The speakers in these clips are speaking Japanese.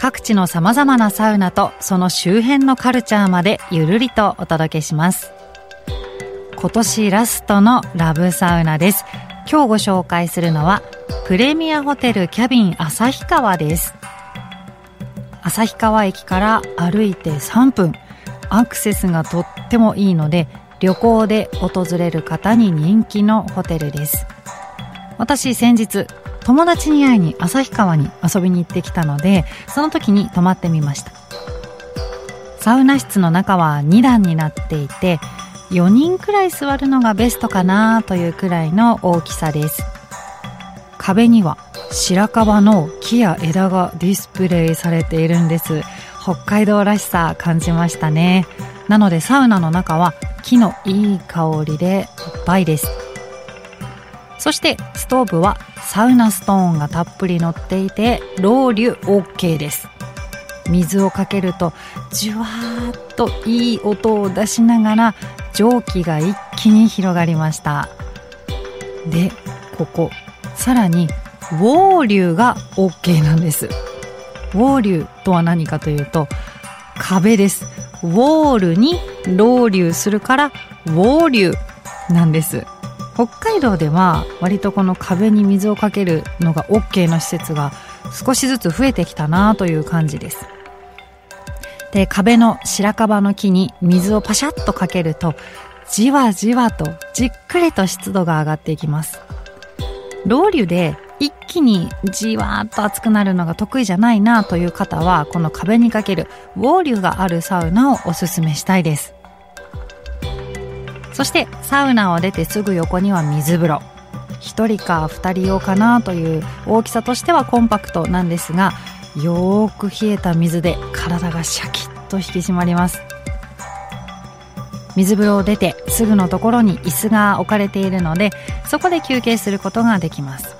各地の様々なサウナとその周辺のカルチャーまでゆるりとお届けします。今年ラストのラブサウナです。今日ご紹介するのはプレミアホテルキャビン旭川です。旭川駅から歩いて3分。アクセスがとってもいいので旅行で訪れる方に人気のホテルです。私先日友達に会いに旭川に遊びに行ってきたのでその時に泊まってみました。サウナ室の中は2段になっていて4人くらい座るのがベストかなというくらいの大きさです。壁には白樺の木や枝がディスプレイされているんです。北海道らしさ感じましたね。なのでサウナの中は木のいい香りでいっぱいです。そしてストーブはサウナストーンがたっぷり乗っていてロウリュ OK です。水をかけるとじゅわーっといい音を出しながら蒸気が一気に広がりました。でここさらにウォーリュが OK なんです。ウォーリュとは何かというと壁です。ウォールにロウリュするからウォーリュなんです。北海道では割とこの壁に水をかけるのが OK の施設が少しずつ増えてきたなという感じです。で壁の白樺の木に水をパシャッとかけるとじわじわとじっくりと湿度が上がっていきます。ロウリュで一気にじわーっと熱くなるのが得意じゃないなという方はこの壁にかけるウォーリュがあるサウナをおすすめしたいです。そしてサウナを出てすぐ横には水風呂。1人か2人用かなという大きさとしてはコンパクトなんですがよーく冷えた水で体がシャキッと引き締まります。水風呂を出てすぐのところに椅子が置かれているのでそこで休憩することができます。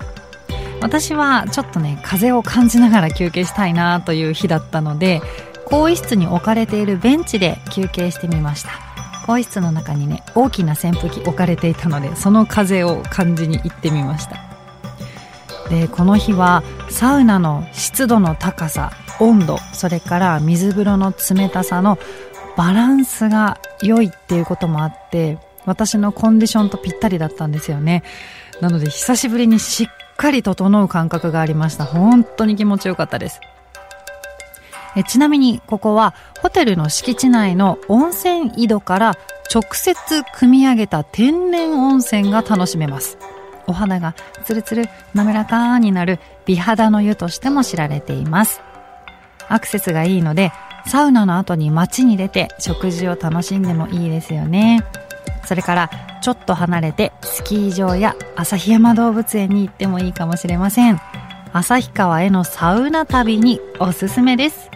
私はちょっとね風を感じながら休憩したいなという日だったので更衣室に置かれているベンチで休憩してみました。更衣室の中にね大きな扇風機置かれていたのでその風を感じに行ってみました。でこの日はサウナの湿度の高さ温度それから水風呂の冷たさのバランスが良いっていうこともあって私のコンディションとぴったりだったんですよね。なので久しぶりにしっかり整う感覚がありました。本当に気持ちよかったです。えちなみにここはホテルの敷地内の温泉井戸から直接汲み上げた天然温泉が楽しめます。お肌がツルツル滑らかになる美肌の湯としても知られています。アクセスがいいのでサウナの後に街に出て食事を楽しんでもいいですよね。それからちょっと離れてスキー場や旭山動物園に行ってもいいかもしれません。旭川へのサウナ旅におすすめです。